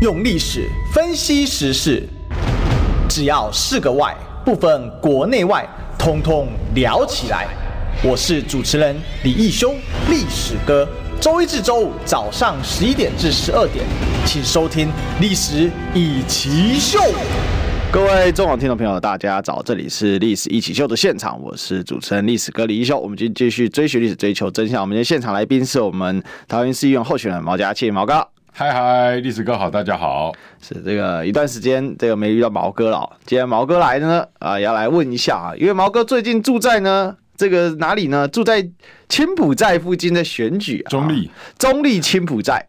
用历史分析时事，只要是个“外”，不分国内外，通通聊起来。我是主持人李义修，历史哥。周一至周五早上十一点至十二点，请收听《历史易起秀》。各位中广听众朋友，大家早，这里是《历史一起秀》的现场，我是主持人历史哥李义修。我们今天继续追寻历史，追求真相。我们今天现场来宾是我们桃园市议员候选人毛嘉庆毛哥。嗨嗨，历史哥好，大家好。是这个一段时间，这个没遇到毛哥了。今天毛哥来呢，啊，要来问一下啊，因为毛哥最近住在呢，这个哪里呢？住在青浦寨附近的选举，中立，中立青浦寨。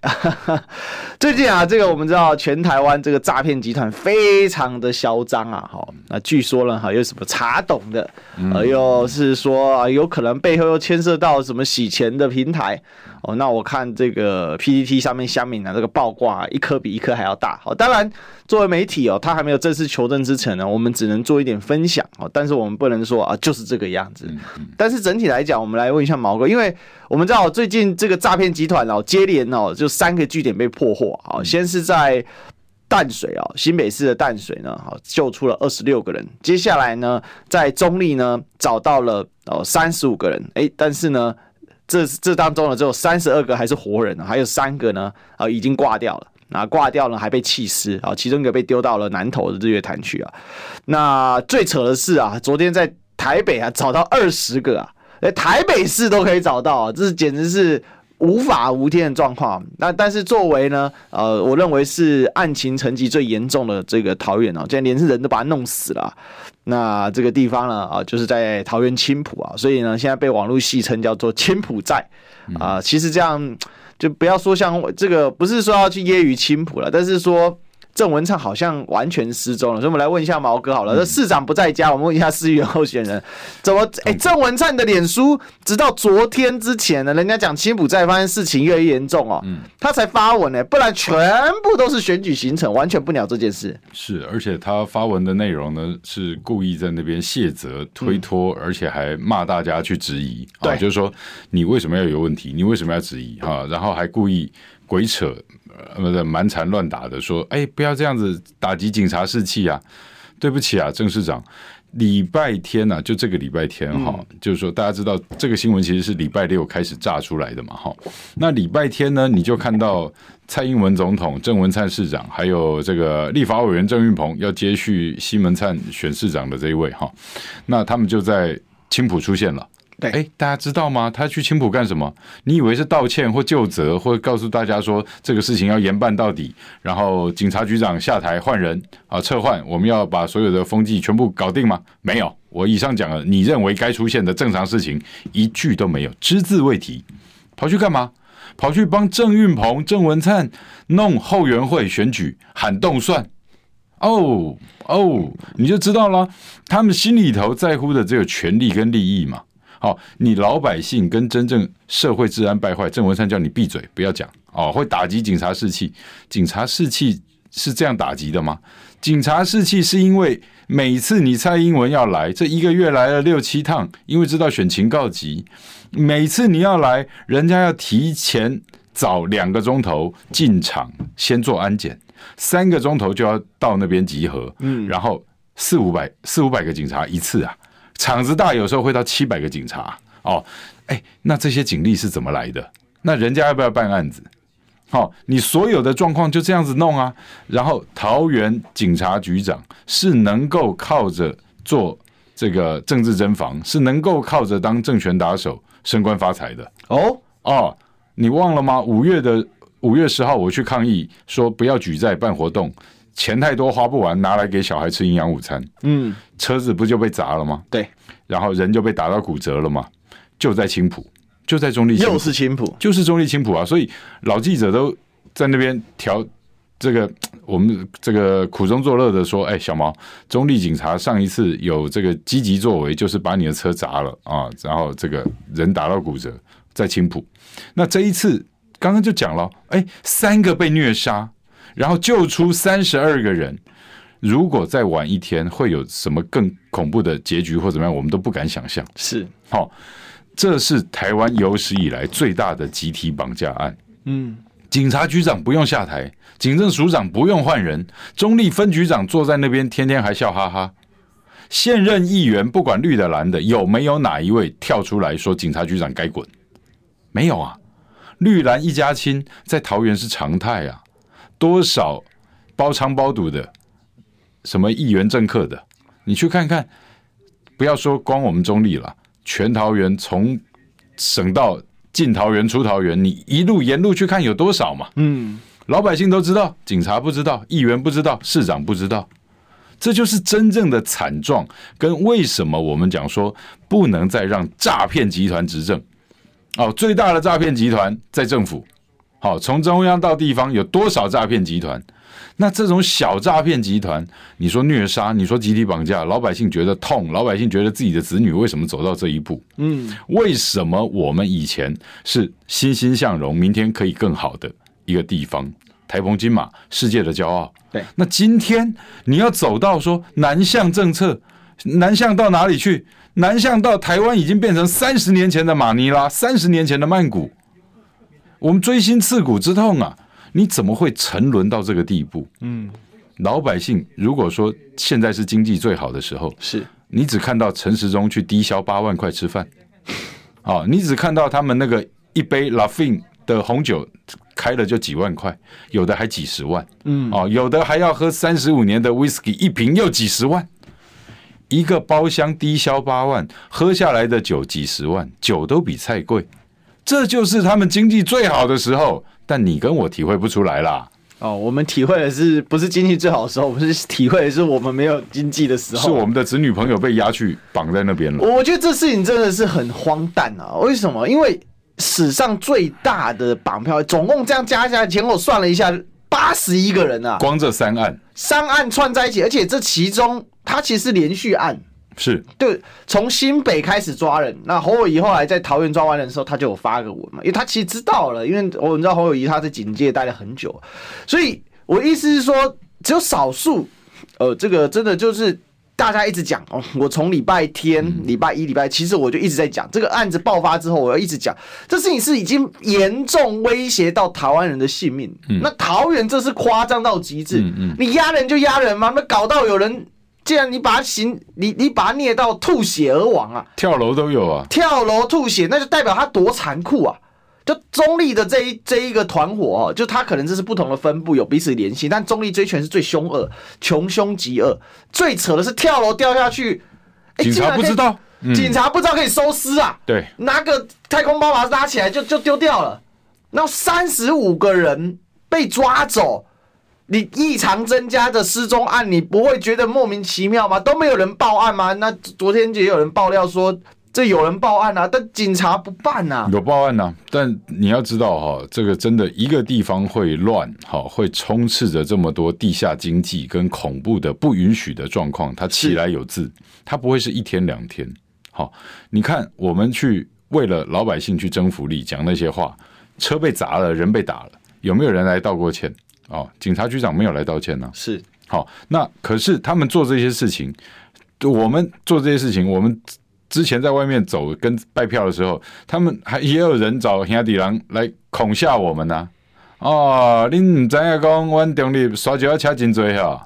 最近啊，这个我们知道，全台湾这个诈骗集团非常的嚣张啊，哈，那据说呢，哈，有什么查懂的，呃，又是说啊，有可能背后又牵涉到什么洗钱的平台。哦，那我看这个 PPT 上面下面的这个爆挂，一颗比一颗还要大。好，当然作为媒体哦，他还没有正式求证之前呢，我们只能做一点分享哦。但是我们不能说啊，就是这个样子。但是整体来讲，我们来问一下毛哥，因为我们知道最近这个诈骗集团哦，接连哦就三个据点被破获。好，先是在淡水哦，新北市的淡水呢，好救出了二十六个人。接下来呢，在中立呢找到了哦三十五个人。哎，但是呢。这这当中呢，只有三十二个还是活人，还有三个呢，啊，已经挂掉了。那挂掉了还被弃尸啊，其中一个被丢到了南投的日月潭去啊。那最扯的是啊，昨天在台北啊找到二十个啊，哎，台北市都可以找到啊，这简直是。无法无天的状况，那但是作为呢，呃，我认为是案情层级最严重的这个桃园哦，现在连是人都把他弄死了。那这个地方呢，啊，就是在桃园青浦啊，所以呢，现在被网络戏称叫做青浦寨啊。其实这样就不要说像这个，不是说要去揶揄青浦了，但是说。郑文灿好像完全失踪了，所以我们来问一下毛哥好了。这、嗯、市长不在家，我们问一下市议员候选人，怎么？哎、欸，郑文灿的脸书直到昨天之前呢，人家讲青埔寨发生事情越来越严重哦，嗯，他才发文呢，不然全部都是选举行程，完全不鸟这件事。是，而且他发文的内容呢，是故意在那边卸责、推脱，而且还骂大家去质疑，对、啊，就是说你为什么要有问题？你为什么要质疑？哈、啊，然后还故意鬼扯。呃，蛮缠乱打的，说，哎，不要这样子打击警察士气啊！对不起啊，郑市长，礼拜天呢、啊，就这个礼拜天哈，嗯、就是说，大家知道这个新闻其实是礼拜六开始炸出来的嘛，哈。那礼拜天呢，你就看到蔡英文总统、郑文灿市长，还有这个立法委员郑运鹏要接续西门灿选市长的这一位哈，那他们就在青浦出现了。对，哎，大家知道吗？他去青埔干什么？你以为是道歉或就责，或告诉大家说这个事情要严办到底，然后警察局长下台换人啊，撤换，我们要把所有的风纪全部搞定吗？没有，我以上讲了，你认为该出现的正常事情一句都没有，只字未提，跑去干嘛？跑去帮郑运鹏、郑文灿弄后援会选举，喊动算。哦哦，你就知道了，他们心里头在乎的只有权力跟利益嘛。好，你老百姓跟真正社会治安败坏，郑文山叫你闭嘴，不要讲哦，会打击警察士气。警察士气是这样打击的吗？警察士气是因为每次你蔡英文要来，这一个月来了六七趟，因为知道选情告急，每次你要来，人家要提前早两个钟头进场，先做安检，三个钟头就要到那边集合，嗯，然后四五百四五百个警察一次啊。场子大，有时候会到七百个警察哦。哎，那这些警力是怎么来的？那人家要不要办案子？好、哦，你所有的状况就这样子弄啊。然后桃园警察局长是能够靠着做这个政治侦防，是能够靠着当政权打手升官发财的。哦哦，你忘了吗？五月的五月十号，我去抗议说不要举债办活动。钱太多花不完，拿来给小孩吃营养午餐。嗯，车子不就被砸了吗？对，然后人就被打到骨折了嘛？就在青浦，就在中立，又是青浦，就是中立青浦啊！所以老记者都在那边调这个，我们这个苦中作乐的说：“哎，小毛，中立警察上一次有这个积极作为，就是把你的车砸了啊，然后这个人打到骨折，在青浦。那这一次刚刚就讲了，哎，三个被虐杀。”然后救出三十二个人，如果再晚一天，会有什么更恐怖的结局或怎么样，我们都不敢想象。是，好，这是台湾有史以来最大的集体绑架案。嗯，警察局长不用下台，警政署长不用换人，中立分局长坐在那边，天天还笑哈哈。现任议员不管绿的蓝的，有没有哪一位跳出来说警察局长该滚？没有啊，绿蓝一家亲在桃园是常态啊，多少包娼包赌的，什么议员政客的，你去看看，不要说光我们中立了，全桃园从省道进桃园出桃园，你一路沿路去看有多少嘛？嗯，老百姓都知道，警察不知道，议员不知道，市长不知道。这就是真正的惨状，跟为什么我们讲说不能再让诈骗集团执政。哦，最大的诈骗集团在政府，好，从中央到地方有多少诈骗集团？那这种小诈骗集团，你说虐杀，你说集体绑架，老百姓觉得痛，老百姓觉得自己的子女为什么走到这一步？嗯，为什么我们以前是欣欣向荣，明天可以更好的一个地方？台澎金马，世界的骄傲。对，那今天你要走到说南向政策，南向到哪里去？南向到台湾已经变成三十年前的马尼拉，三十年前的曼谷。我们锥心刺骨之痛啊！你怎么会沉沦到这个地步？嗯，老百姓如果说现在是经济最好的时候，是你只看到陈时中去低消八万块吃饭，哦，你只看到他们那个一杯 Lafite 的红酒。开了就几万块，有的还几十万，嗯，哦，有的还要喝三十五年的 whisky，一瓶又几十万，一个包厢低消八万，喝下来的酒几十万，酒都比菜贵，这就是他们经济最好的时候，但你跟我体会不出来啦。哦，我们体会的是不是经济最好的时候，我们是体会的是我们没有经济的时候，是我们的子女朋友被押去绑在那边了。我觉得这事情真的是很荒诞啊！为什么？因为。史上最大的绑票，总共这样加起来前后算了一下，八十一个人啊！光这三案，三案串在一起，而且这其中它其实是连续案，是对，从新北开始抓人，那侯友宜后来在桃园抓完人的时候，他就有发个文嘛，因为他其实知道了，因为我们知道侯友宜他在警界待了很久，所以我意思是说，只有少数，呃，这个真的就是。大家一直讲哦，我从礼拜天、礼拜一、礼拜，其实我就一直在讲这个案子爆发之后，我要一直讲这事情是已经严重威胁到台湾人的性命。嗯、那桃园这是夸张到极致，嗯嗯、你压人就压人嘛，那搞到有人，既然你把他刑，你你把他虐到吐血而亡啊，跳楼都有啊，跳楼吐血，那就代表他多残酷啊。就中立的这一这一个团伙哦，就他可能这是不同的分布，有彼此联系，但中坜这一群是最凶恶，穷凶极恶。最扯的是跳楼掉下去，警察不知道，嗯、警察不知道可以收尸啊，对，拿个太空包把它拉起来就就丢掉了。那三十五个人被抓走，你异常增加的失踪案，你不会觉得莫名其妙吗？都没有人报案吗？那昨天也有人爆料说。这有人报案啊，但警察不办啊。有报案啊，但你要知道哈，这个真的一个地方会乱，哈，会充斥着这么多地下经济跟恐怖的不允许的状况，它起来有字，它不会是一天两天。好，你看我们去为了老百姓去争福利，讲那些话，车被砸了，人被打了，有没有人来道过歉？哦，警察局长没有来道歉呢。是，好，那可是他们做这些事情，我们做这些事情，我们。之前在外面走跟拜票的时候，他们还也有人找兄弟郎来恐吓我们呐、啊。哦，你唔知影讲，阮中立刷轿车真多哈。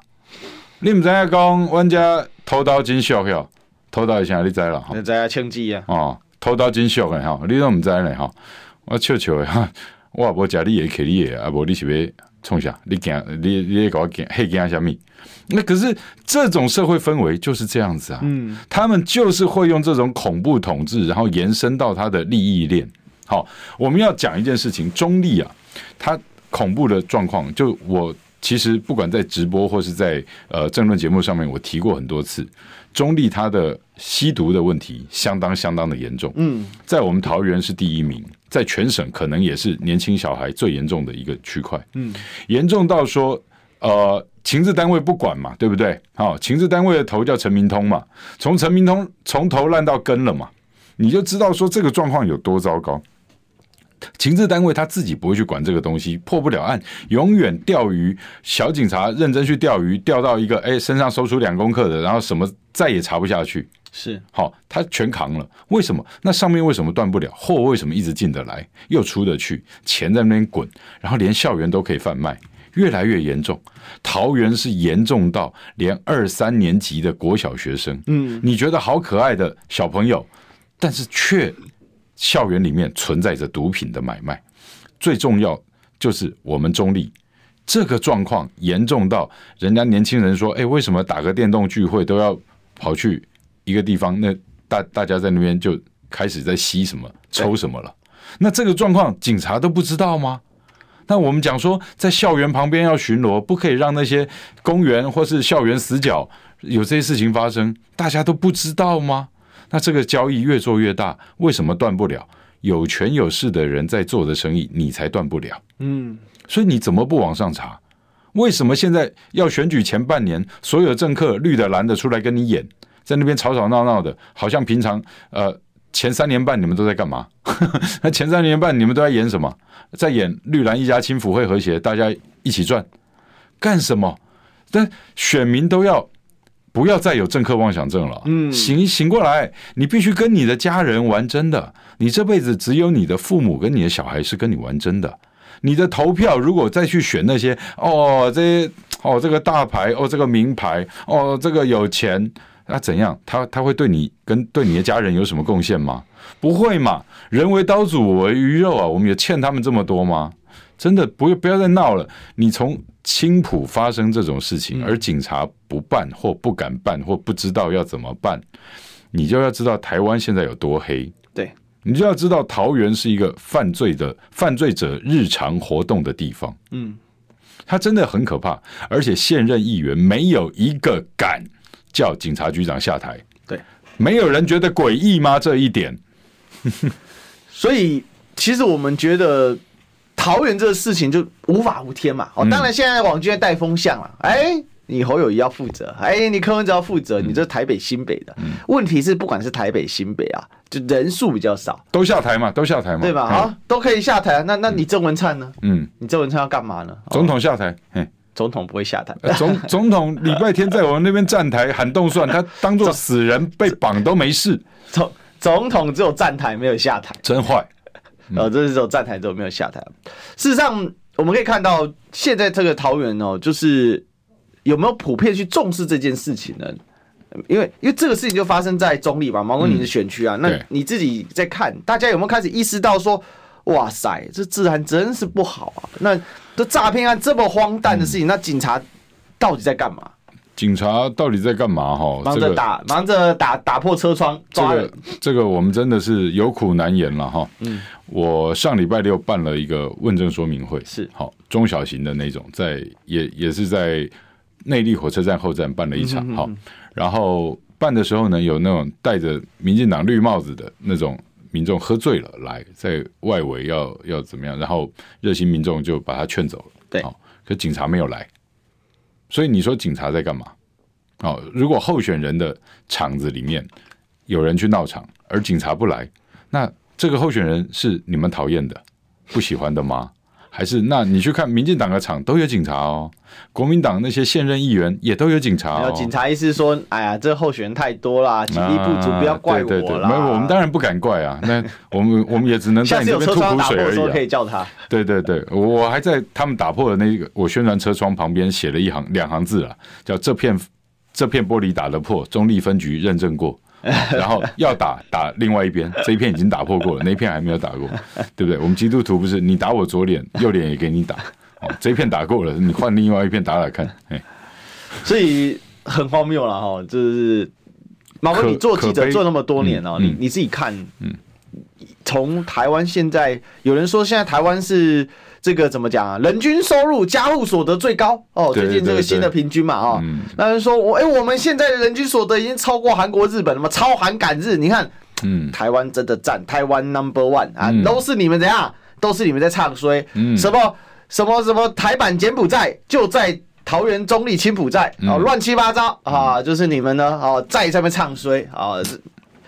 你唔知影讲，阮家偷刀真俗哟，偷刀一下你知啦？你知啊，枪击啊。哦，偷刀真俗的哈，你都唔知呢哈。我笑笑的哈，我也无食你的，客你的，啊无你是要创啥？你讲？你你给我惊？嘿惊啥物？那可是这种社会氛围就是这样子啊，嗯，他们就是会用这种恐怖统治，然后延伸到他的利益链。好，我们要讲一件事情，中立啊，他恐怖的状况，就我其实不管在直播或是在呃政论节目上面，我提过很多次，中立他的吸毒的问题相当相当的严重，嗯，在我们桃园是第一名，在全省可能也是年轻小孩最严重的一个区块，嗯，严重到说呃。情治单位不管嘛，对不对？好，情治单位的头叫陈明通嘛，从陈明通从头烂到根了嘛，你就知道说这个状况有多糟糕。情治单位他自己不会去管这个东西，破不了案，永远钓鱼。小警察认真去钓鱼，钓到一个哎身上搜出两公克的，然后什么再也查不下去。是好，他全扛了。为什么？那上面为什么断不了？货为什么一直进得来，又出得去？钱在那边滚，然后连校园都可以贩卖，越来越严重。桃园是严重到连二三年级的国小学生，嗯，你觉得好可爱的小朋友，但是却校园里面存在着毒品的买卖。最重要就是我们中立这个状况严重到人家年轻人说：“哎，为什么打个电动聚会都要跑去？”一个地方，那大大家在那边就开始在吸什么、抽什么了。那这个状况，警察都不知道吗？那我们讲说，在校园旁边要巡逻，不可以让那些公园或是校园死角有这些事情发生，大家都不知道吗？那这个交易越做越大，为什么断不了？有权有势的人在做的生意，你才断不了。嗯，所以你怎么不往上查？为什么现在要选举前半年，所有政客绿的蓝的出来跟你演？在那边吵吵闹闹的，好像平常呃前三年半你们都在干嘛？那 前三年半你们都在演什么？在演绿蓝一家亲，府会和谐，大家一起赚，干什么？但选民都要不要再有政客妄想症了？嗯，醒醒过来，你必须跟你的家人玩真的。你这辈子只有你的父母跟你的小孩是跟你玩真的。你的投票如果再去选那些哦这些哦这个大牌哦这个名牌哦这个有钱。那、啊、怎样？他他会对你跟对你的家人有什么贡献吗？不会嘛！人为刀俎，我为鱼肉啊！我们也欠他们这么多吗？真的不不要再闹了！你从青浦发生这种事情，而警察不办或不敢办或不知道要怎么办，你就要知道台湾现在有多黑。对，你就要知道桃园是一个犯罪的犯罪者日常活动的地方。嗯，他真的很可怕，而且现任议员没有一个敢。叫警察局长下台，对，没有人觉得诡异吗？这一点，所以其实我们觉得桃园这个事情就无法无天嘛。哦，当然现在网军带风向了，哎，你侯友谊要负责，哎，你柯文哲要负责，你这台北新北的问题是，不管是台北新北啊，就人数比较少，都下台嘛，都下台嘛，对吧？好，都可以下台。那那你郑文灿呢？嗯，你郑文灿要干嘛呢？总统下台，嘿。总统不会下台，总 总统礼拜天在我们那边站台喊动算，他当做死人被绑都没事。总总统只有站台没有下台，真坏。呃，这是只有站台，之后没有下台。事实上，我们可以看到现在这个桃园哦，就是有没有普遍去重视这件事情呢？因为因为这个事情就发生在中立吧，毛哥你的选区啊，那你自己在看，大家有没有开始意识到说？哇塞，这治安真是不好啊！那这诈骗案这么荒诞的事情，那警察到底在干嘛？警察到底在干嘛？哈，忙着打，忙着打打破车窗，抓人。这个这个我们真的是有苦难言了哈。嗯，我上礼拜六办了一个问政说明会，是好中小型的那种，在也也是在内地火车站后站办了一场。好，然后办的时候呢，有那种戴着民进党绿帽子的那种。民众喝醉了，来在外围要要怎么样？然后热心民众就把他劝走了。对，可警察没有来，所以你说警察在干嘛？哦，如果候选人的场子里面有人去闹场，而警察不来，那这个候选人是你们讨厌的、不喜欢的吗？还是那你去看民进党的场都有警察哦，国民党那些现任议员也都有警察哦。警察意思说，哎呀，这候选人太多啦，警力不足，不要怪我啦。对对对，没有，我们当然不敢怪啊。那我们我们也只能在你这边吐苦水而已啊。可以叫他。对对对，我还在他们打破的那个我宣传车窗旁边写了一行两行字啊，叫这片这片玻璃打得破，中立分局认证过。然后要打打另外一边，这一片已经打破过了，那一片还没有打过，对不对？我们基督徒不是你打我左脸，右脸也给你打，哦，这一片打过了，你换另外一片打打看，哎，所以很荒谬了哈，就是毛哥，你做记者做那么多年了，你你自己看，嗯，从台湾现在有人说现在台湾是。这个怎么讲啊？人均收入、家户所得最高。哦。最近这个新的平均嘛，哦，那人说我哎，我们现在的人均所得已经超过韩国、日本了嘛？超韩赶日，你看，嗯，台湾真的赞，台湾 Number One 啊，都是你们怎样？都是你们在唱衰，嗯，什么什么什么台版柬埔寨就在桃园中立青埔寨啊，乱七八糟啊，就是你们呢啊，在上面唱衰啊，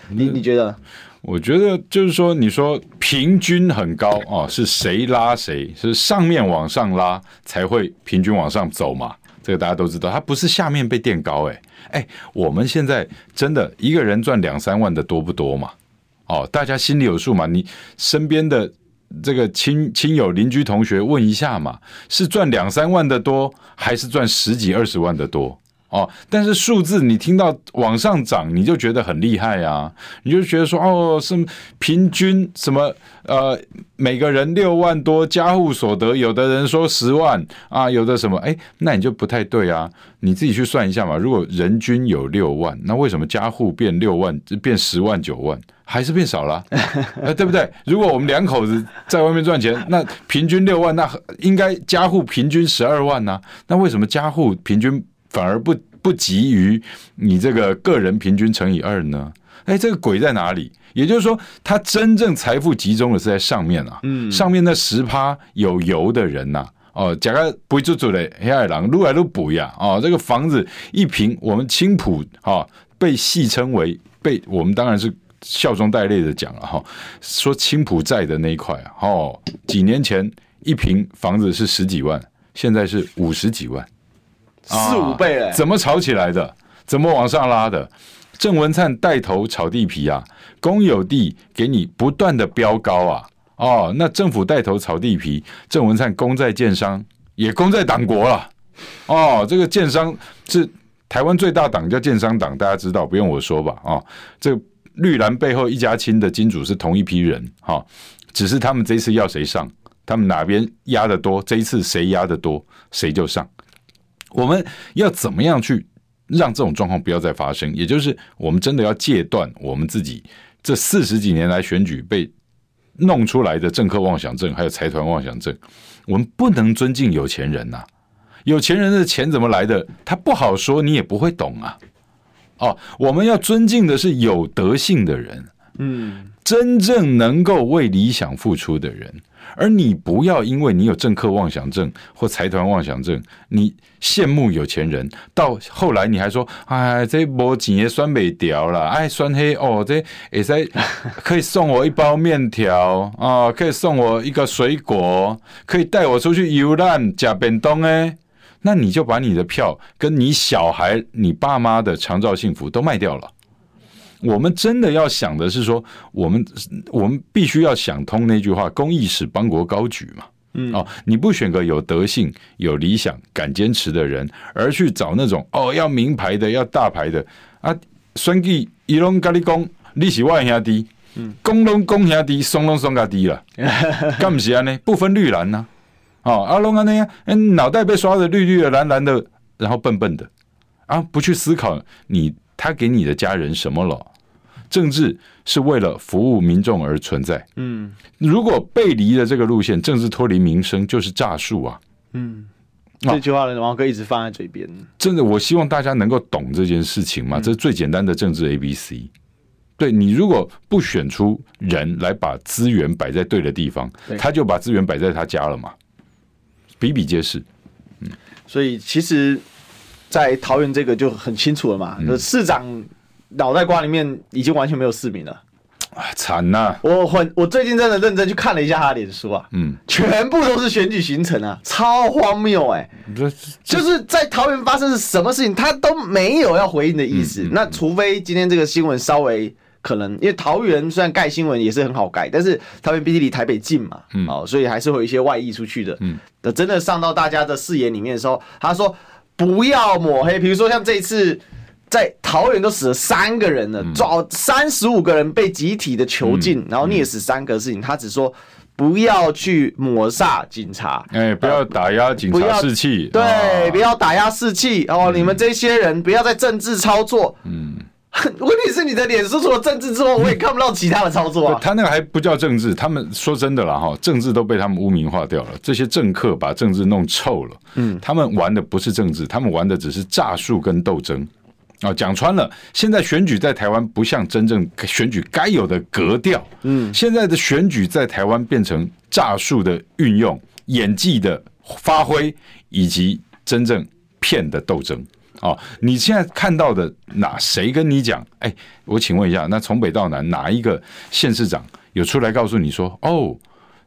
你你觉得？我觉得就是说，你说平均很高啊，是谁拉谁？是上面往上拉才会平均往上走嘛？这个大家都知道，它不是下面被垫高，哎哎，我们现在真的一个人赚两三万的多不多嘛？哦，大家心里有数嘛？你身边的这个亲亲友、邻居、同学问一下嘛，是赚两三万的多，还是赚十几二十万的多？哦，但是数字你听到往上涨，你就觉得很厉害啊！你就觉得说，哦，是平均什么呃，每个人六万多家户所得，有的人说十万啊，有的什么，哎，那你就不太对啊！你自己去算一下嘛。如果人均有六万，那为什么家户变六万，变十万九万，还是变少了？哎，对不对？如果我们两口子在外面赚钱，那平均六万，那应该家户平均十二万呢？那为什么家户平均？反而不不及于你这个个人平均乘以二呢？哎，这个鬼在哪里？也就是说，他真正财富集中的是在上面啊，嗯，上面那十趴有油的人呐、啊，哦，假个不住住的黑海狼撸来撸补呀，哦，这个房子一平，我们青浦啊，被戏称为被我们当然是笑中带泪的讲了哈，说青浦在的那一块啊，哦，几年前一平房子是十几万，现在是五十几万。四五倍怎么炒起来的？怎么往上拉的？郑文灿带头炒地皮啊，公有地给你不断的飙高啊！哦，那政府带头炒地皮，郑文灿功在建商，也功在党国了。哦，这个建商是台湾最大党，叫建商党，大家知道，不用我说吧？哦，这个绿蓝背后一家亲的金主是同一批人，哈、哦，只是他们这一次要谁上，他们哪边压的多，这一次谁压的多，谁就上。我们要怎么样去让这种状况不要再发生？也就是我们真的要戒断我们自己这四十几年来选举被弄出来的政客妄想症，还有财团妄想症。我们不能尊敬有钱人呐，有钱人的钱怎么来的？他不好说，你也不会懂啊。哦，我们要尊敬的是有德性的人，嗯，真正能够为理想付出的人。而你不要因为你有政客妄想症或财团妄想症，你羡慕有钱人，到后来你还说，哎，这波钱也酸没掉了，哎，酸黑哦，这也在可以送我一包面条啊，可以送我一个水果，可以带我出去游览吃便当哎，那你就把你的票跟你小孩、你爸妈的长照幸福都卖掉了。我们真的要想的是说，我们我们必须要想通那句话：公益使邦国高举嘛。嗯，哦，你不选个有德性、有理想、敢坚持的人，而去找那种哦要名牌的、要大牌的。啊，选举伊拢跟你讲，你是我兄弟，嗯，公拢公兄弟，松拢松个弟了，干不是安呢？不分绿蓝呐，哦，阿龙安那样，脑袋被刷的绿绿的、蓝蓝的，然后笨笨的。啊，不去思考你他给你的家人什么了。政治是为了服务民众而存在。嗯，如果背离了这个路线，政治脱离民生就是诈术啊。嗯，这句话呢，王哥一直放在嘴边。真的，我希望大家能够懂这件事情嘛。这是最简单的政治 A B C。对，你如果不选出人来把资源摆在对的地方，他就把资源摆在他家了嘛，比比皆是。嗯，所以其实，在桃园这个就很清楚了嘛，就市长。脑袋瓜里面已经完全没有市民了，啊，惨呐！我很，我最近真的认真去看了一下他的脸书啊，嗯，全部都是选举行程啊，超荒谬哎！就是在桃园发生是什么事情，他都没有要回应的意思。那除非今天这个新闻稍微可能，因为桃园虽然盖新闻也是很好盖，但是桃园毕竟离台北近嘛，嗯，哦，所以还是会有一些外溢出去的。嗯，等真的上到大家的视野里面的时候，他说不要抹黑，比如说像这一次。在桃园都死了三个人了，抓三十五个人被集体的囚禁，嗯、然后虐死三个事情，他只说不要去抹煞警察，哎、欸，不要打压警察士气，对，哦、不要打压士气哦，嗯、你们这些人不要再政治操作，嗯，问题是你的脸书除了政治之外，我也看不到其他的操作啊。他那个还不叫政治，他们说真的了哈，政治都被他们污名化掉了，这些政客把政治弄臭了，嗯，他们玩的不是政治，他们玩的只是诈术跟斗争。啊，讲穿了，现在选举在台湾不像真正选举该有的格调。嗯，现在的选举在台湾变成诈术的运用、演技的发挥，以及真正骗的斗争。哦，你现在看到的哪谁跟你讲？哎，我请问一下，那从北到南哪一个县市长有出来告诉你说，哦，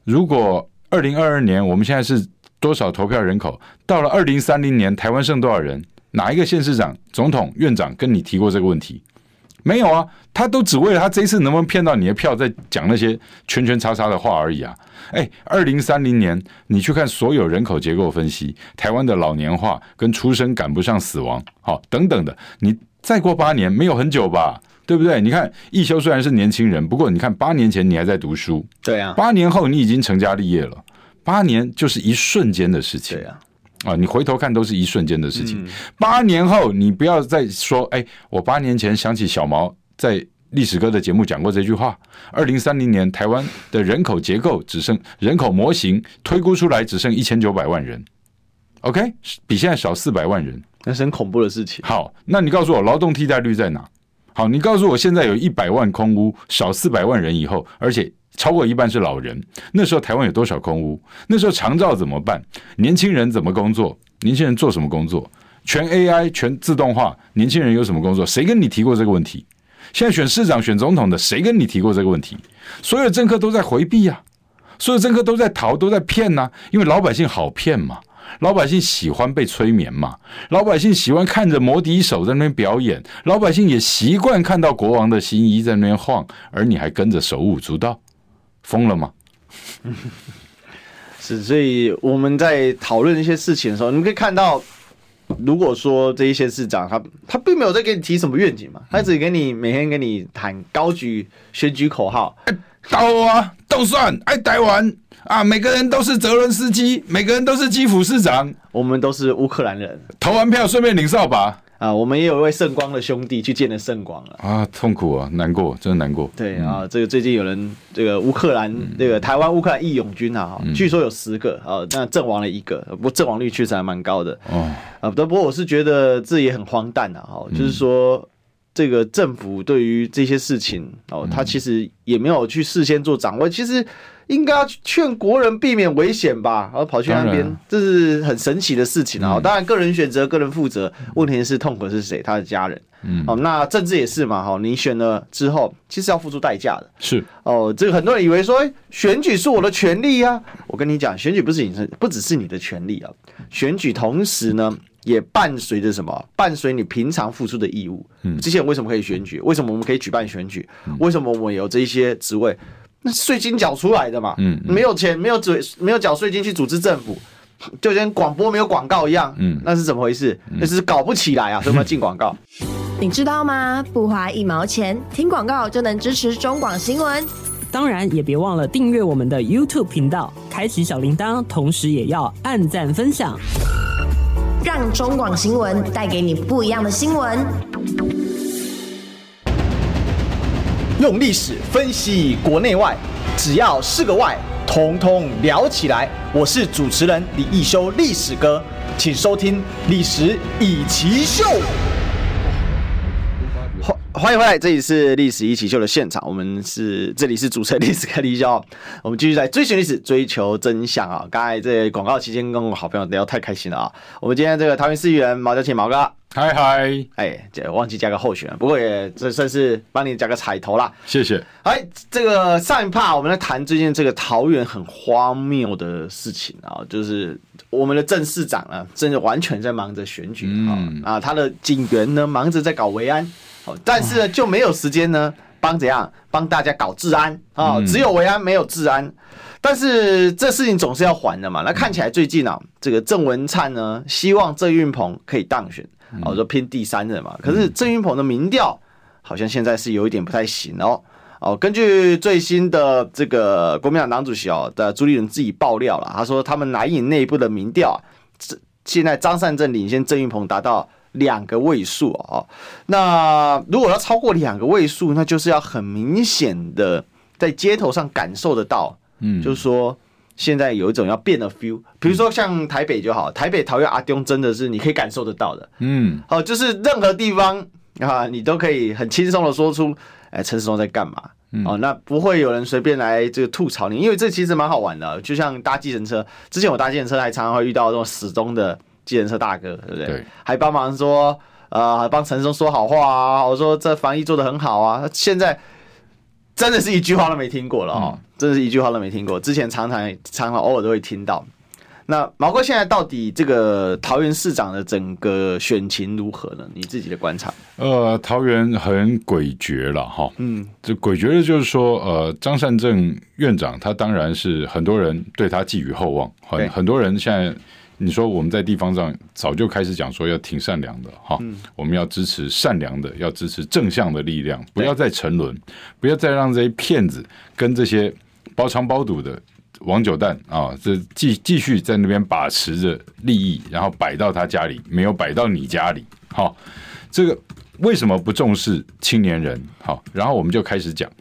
如果二零二二年我们现在是多少投票人口，到了二零三零年台湾剩多少人？哪一个县市长、总统、院长跟你提过这个问题？没有啊，他都只为了他这一次能不能骗到你的票，在讲那些圈圈叉叉的话而已啊！哎，二零三零年你去看所有人口结构分析，台湾的老年化跟出生赶不上死亡，好等等的，你再过八年没有很久吧？对不对？你看一休虽然是年轻人，不过你看八年前你还在读书，对啊，八年后你已经成家立业了，八年就是一瞬间的事情，对啊。啊，你回头看都是一瞬间的事情。嗯、八年后，你不要再说，哎，我八年前想起小毛在历史哥的节目讲过这句话。二零三零年，台湾的人口结构只剩人口模型推估出来只剩一千九百万人，OK，比现在少四百万人，那是很恐怖的事情。好，那你告诉我劳动替代率在哪？好，你告诉我现在有一百万空屋，少四百万人以后，而且。超过一半是老人，那时候台湾有多少空屋？那时候长照怎么办？年轻人怎么工作？年轻人做什么工作？全 AI 全自动化，年轻人有什么工作？谁跟你提过这个问题？现在选市长、选总统的，谁跟你提过这个问题？所有政客都在回避呀、啊，所有政客都在逃，都在骗呐、因为老百姓好骗嘛，老百姓喜欢被催眠嘛，老百姓喜欢看着魔笛手在那边表演，老百姓也习惯看到国王的新衣在那边晃，而你还跟着手舞足蹈。疯了吗？是，所以我们在讨论一些事情的时候，你们可以看到，如果说这一些市长他他并没有在给你提什么愿景嘛，他只给你每天给你谈高举选举口号，刀啊，都算爱台湾啊，每个人都是泽伦斯基，每个人都是基辅市长，我们都是乌克兰人，投完票顺便领扫把。啊，我们也有一位圣光的兄弟去见了圣光了啊，痛苦啊，难过，真的难过。对啊，这个最近有人这个乌克兰这个台湾乌克兰义勇军啊，据说有十个啊，那阵亡了一个，不过阵亡率确实还蛮高的。哦。啊，不过我是觉得这也很荒诞的哈，就是说这个政府对于这些事情哦，他其实也没有去事先做掌握，其实。应该要劝国人避免危险吧，然后跑去那边，这是很神奇的事情啊！当然，个人选择，个人负责。问题是痛苦是谁？他的家人。嗯，哦，那政治也是嘛，哈，你选了之后，其实要付出代价的。是哦，这个很多人以为说，选举是我的权利啊。我跟你讲，选举不是你，不只是你的权利啊。选举同时呢，也伴随着什么？伴随你平常付出的义务。嗯，这些人为什么可以选举？为什么我们可以举办选举？为什么我们有这些职位？那税金缴出来的嘛，嗯，没有钱，没有嘴，没有缴税金去组织政府，就跟广播没有广告一样，嗯，那是怎么回事？那是搞不起来啊，所以我们要进广告。你知道吗？不花一毛钱，听广告就能支持中广新闻。当然，也别忘了订阅我们的 YouTube 频道，开启小铃铛，同时也要按赞分享，让中广新闻带给你不一样的新闻。用历史分析国内外，只要是个“外”，统统聊起来。我是主持人李易修，历史哥，请收听《历史易起秀》。欢欢迎回来，这里是《历史一起秀》的现场，我们是这里是主持人历史哥李易修，我们继续在追寻历史，追求真相啊！刚才在广告期间跟我好朋友聊太开心了啊！我们今天这个桃园市议员毛家庆毛哥。嗨嗨，哎，这忘记加个候选人，不过也这算是帮你加个彩头啦。谢谢。哎，这个上一趴我们来谈最近这个桃园很荒谬的事情啊，就是我们的郑市长啊，真的完全在忙着选举啊，嗯、啊，他的警员呢忙着在搞维安，但是呢就没有时间呢帮怎样帮大家搞治安啊，只有维安没有治安，但是这事情总是要还的嘛。那看起来最近啊，这个郑文灿呢希望郑运鹏可以当选。我说拼第三任嘛，可是郑云鹏的民调好像现在是有一点不太行哦。哦，根据最新的这个国民党党主席哦的朱立伦自己爆料了，他说他们南营内部的民调啊，现在张善政领先郑云鹏达到两个位数哦。那如果要超过两个位数，那就是要很明显的在街头上感受得到，嗯，就是说。现在有一种要变的 feel，比如说像台北就好，台北、桃园、阿中真的是你可以感受得到的，嗯，好，就是任何地方啊，你都可以很轻松的说出，哎，陈世忠在干嘛？哦，那不会有人随便来这个吐槽你，因为这其实蛮好玩的，就像搭计程车，之前我搭计程车还常常会遇到这种死忠的计程车大哥，对不对？对，还帮忙说，呃，还帮陈时中说好话啊，我说这防疫做得很好啊，现在。真的是一句话都没听过了哦，真的是一句话都没听过。之前常常常常偶尔都会听到。那毛哥现在到底这个桃园市长的整个选情如何呢？你自己的观察？呃，桃园很诡谲了哈，嗯，这诡谲的就是说，呃，张善政院长他当然是很多人对他寄予厚望，很很多人现在你说我们在地方上早就开始讲说要挺善良的哈，我们要支持善良的，要支持正向的力量，不要再沉沦，不要再让这些骗子跟这些包藏包赌的。王九蛋啊，这继继续在那边把持着利益，然后摆到他家里，没有摆到你家里。哈，这个为什么不重视青年人？好，然后我们就开始讲。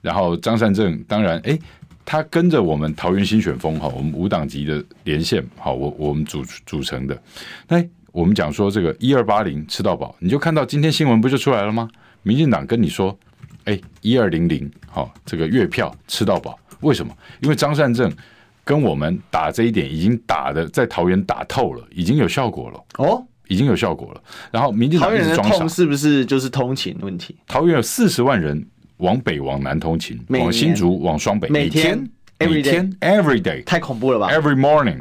然后张善政当然，哎，他跟着我们桃园新选风哈，我们五党籍的连线，好，我我们组组成的。那，我们讲说这个一二八零吃到饱，你就看到今天新闻不就出来了吗？民进党跟你说，哎，一二零零，好，这个月票吃到饱。为什么？因为张善政跟我们打这一点已经打的在桃园打透了，已经有效果了哦，已经有效果了。然后民进党一直装傻，是不是就是通勤问题？桃园有四十万人往北往南通勤，往新竹往双北，每天每天 every day 太恐怖了吧？Every morning。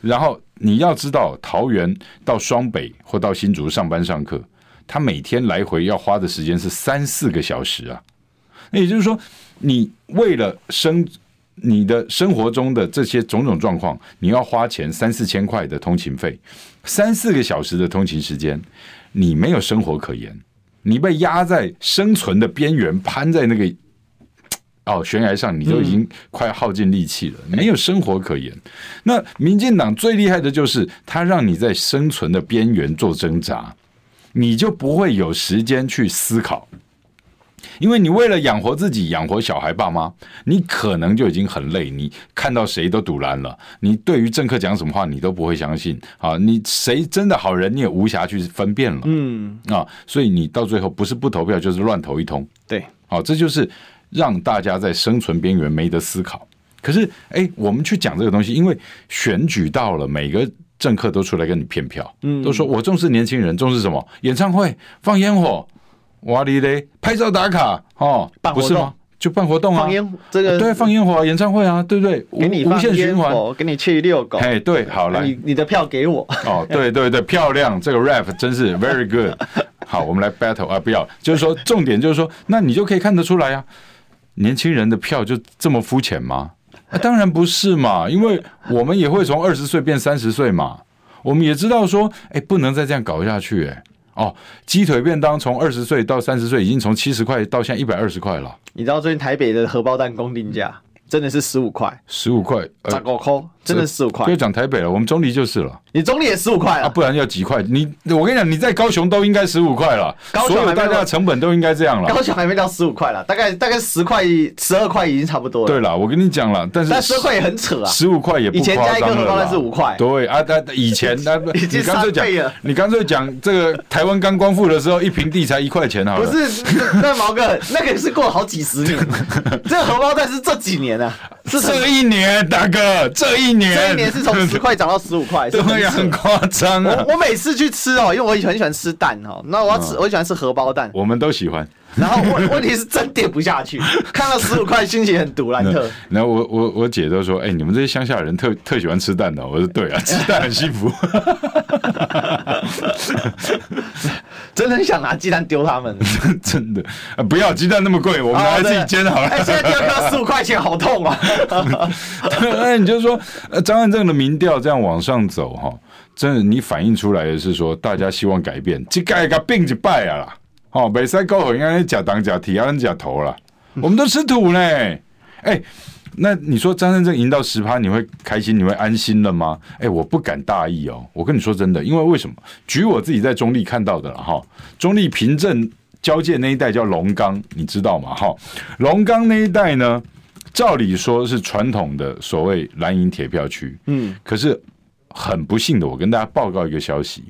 然后你要知道，桃园到双北或到新竹上班上课，他每天来回要花的时间是三四个小时啊。那也就是说，你为了生。你的生活中的这些种种状况，你要花钱三四千块的通勤费，三四个小时的通勤时间，你没有生活可言，你被压在生存的边缘，攀在那个哦悬崖上，你就已经快耗尽力气了，没有生活可言。那民进党最厉害的就是，他让你在生存的边缘做挣扎，你就不会有时间去思考。因为你为了养活自己、养活小孩、爸妈，你可能就已经很累。你看到谁都堵拦了，你对于政客讲什么话，你都不会相信啊！你谁真的好人，你也无暇去分辨了。嗯啊，所以你到最后不是不投票，就是乱投一通。对，好，这就是让大家在生存边缘没得思考。可是，哎，我们去讲这个东西，因为选举到了，每个政客都出来跟你骗票，嗯，都说我重视年轻人，重视什么？演唱会放烟火。哇哩嘞！拍照打卡哦，不是吗？就办活动啊，放烟这个对，放烟火演唱会啊，对不对？给你无限循环，给你去遛狗。哎，对，好来，你你的票给我。哦，对对对，漂亮，这个 rap 真是 very good。好，我们来 battle 啊，不要，就是说重点就是说，那你就可以看得出来啊，年轻人的票就这么肤浅吗？当然不是嘛，因为我们也会从二十岁变三十岁嘛，我们也知道说，哎，不能再这样搞下去，哎。哦，鸡腿便当从二十岁到三十岁，已经从七十块到现在一百二十块了。你知道最近台北的荷包蛋公定价真的是十五块，十五块，十五块，真的十五块。不要讲台北了，我们中坜就是了。你中坜也十五块啊？不然要几块？你我跟你讲，你在高雄都应该十五块了。高雄大家的成本都应该这样了。高雄还没到十五块了，大概大概十块、十二块已经差不多了。对了，我跟你讲了，但是十块也很扯啊，十五块也不。以前加一个荷包蛋是五块。对啊，但以前那 你干脆讲，你干脆讲这个台湾刚光复的时候，一平地才一块钱好了。不是，那毛哥，那个是过了好几十年，这个荷包蛋是这几年啊，是这一年，大哥，这一年，这一年是从十块涨到十五块，对呀，很夸张。我我每次去吃哦，因为我很喜欢吃蛋哦，那我要吃，我喜欢吃荷包蛋。我们都喜欢。然后问问题是真跌不下去，看到十五块心情很独兰特。然后我我我姐都说，哎，你们这些乡下人特特喜欢吃蛋的。我说对啊，吃蛋很幸福。真的很想拿鸡蛋丢他们，真的不要鸡蛋那么贵，我们拿来自己煎好了。哎，现在丢掉十五块钱，好痛啊！那，你就说张汉正的民调这样往上走哈。真的，你反映出来的是说，大家希望改变，这改个病就败啊啦。哦，北塞高应该假当假提，让假投了。我们都吃土呢。哎，那你说张胜正赢到十趴，你会开心，你会安心了吗？哎，我不敢大意哦。我跟你说真的，因为为什么？举我自己在中立看到的了哈。中立平镇交界那一带叫龙冈，你知道吗？哈，龙冈那一带呢，照理说是传统的所谓蓝营铁票区，嗯，可是。很不幸的，我跟大家报告一个消息：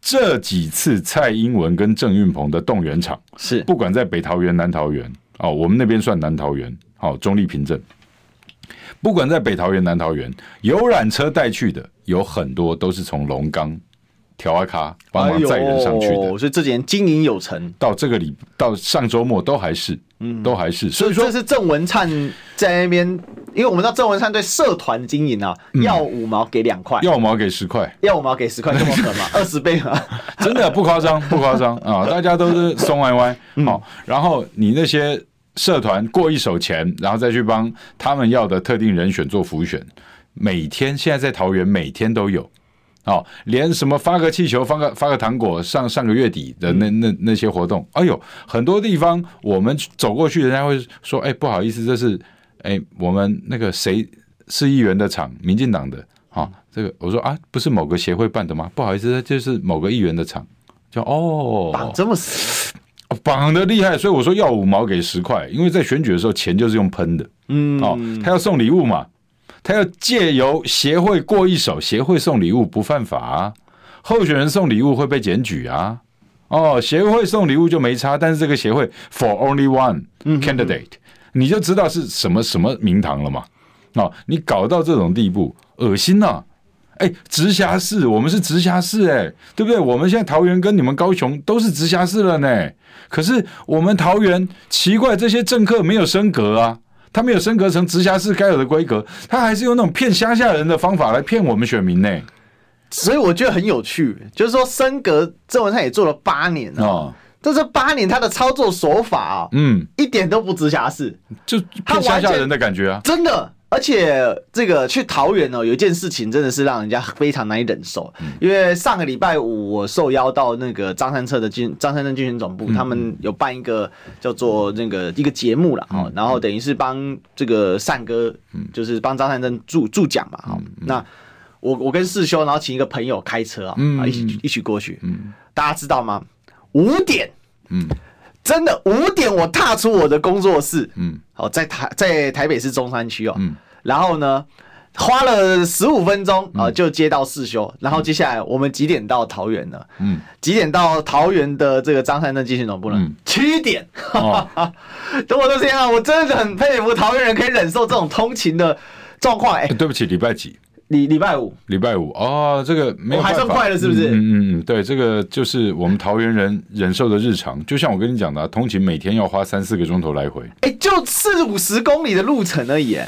这几次蔡英文跟郑运鹏的动员场是。不管在北桃园、南桃园哦，我们那边算南桃园，好，中立平镇，不管在北桃园、南桃园，游览车带去的有很多都是从龙冈调阿卡帮忙载人上去的，哎、所以这几年经营有成。到这个礼到上周末都还是，嗯，都还是。所以说这是郑文灿在那边，因为我们知道郑文灿对社团经营啊，要五毛给两块，要五毛给十块，要五毛给十块，这么狠吗？二十倍吗？真的不夸张，不夸张啊！大家都是松歪歪，好，然后你那些社团过一手钱，然后再去帮他们要的特定人选做浮选。每天现在在桃园每天都有，哦，连什么发个气球、发个发个糖果，上上个月底的那那那些活动，哎呦，很多地方我们走过去，人家会说，哎，不好意思，这是哎我们那个谁市议员的场，民进党的，啊，这个我说啊，不是某个协会办的吗？不好意思，这就是某个议员的场，就哦，绑这么死，绑的厉害，所以我说要五毛给十块，因为在选举的时候钱就是用喷的，嗯，哦，他要送礼物嘛。他要借由协会过一手，协会送礼物不犯法啊，候选人送礼物会被检举啊。哦，协会送礼物就没差，但是这个协会 for only one candidate，你就知道是什么什么名堂了嘛。哦，你搞到这种地步，恶心呐、啊！哎，直辖市，我们是直辖市，哎，对不对？我们现在桃园跟你们高雄都是直辖市了呢。可是我们桃园奇怪，这些政客没有升格啊。他没有升格成直辖市该有的规格，他还是用那种骗乡下人的方法来骗我们选民呢。所以我觉得很有趣，就是说升格郑文灿也做了八年哦，这是八年他的操作手法啊，嗯，一点都不直辖市，就骗乡下人的感觉啊，真的。而且这个去桃园哦，有一件事情真的是让人家非常难以忍受，因为上个礼拜五我受邀到那个张三策的军张善政竞选总部，他们有办一个叫做那个一个节目了哈，然后等于是帮这个善哥，就是帮张善政助助讲嘛哈。那我我跟世修，然后请一个朋友开车啊，一起一起过去。大家知道吗？五点，嗯。真的五点，我踏出我的工作室，嗯，好，在台在台北市中山区哦，嗯，然后呢，花了十五分钟啊，就接到世修，然后接下来我们几点到桃园呢？嗯，几点到桃园的这个张善政竞选总部呢？七点，哈哈，等我的天啊，我真的很佩服桃园人可以忍受这种通勤的状况。哎，对不起，礼拜几？礼礼拜五，礼拜五哦，这个没有还算快了，是不是？嗯嗯嗯，对，这个就是我们桃园人忍受的日常。就像我跟你讲的、啊，通勤每天要花三四个钟头来回，哎、欸，就四五十公里的路程而已，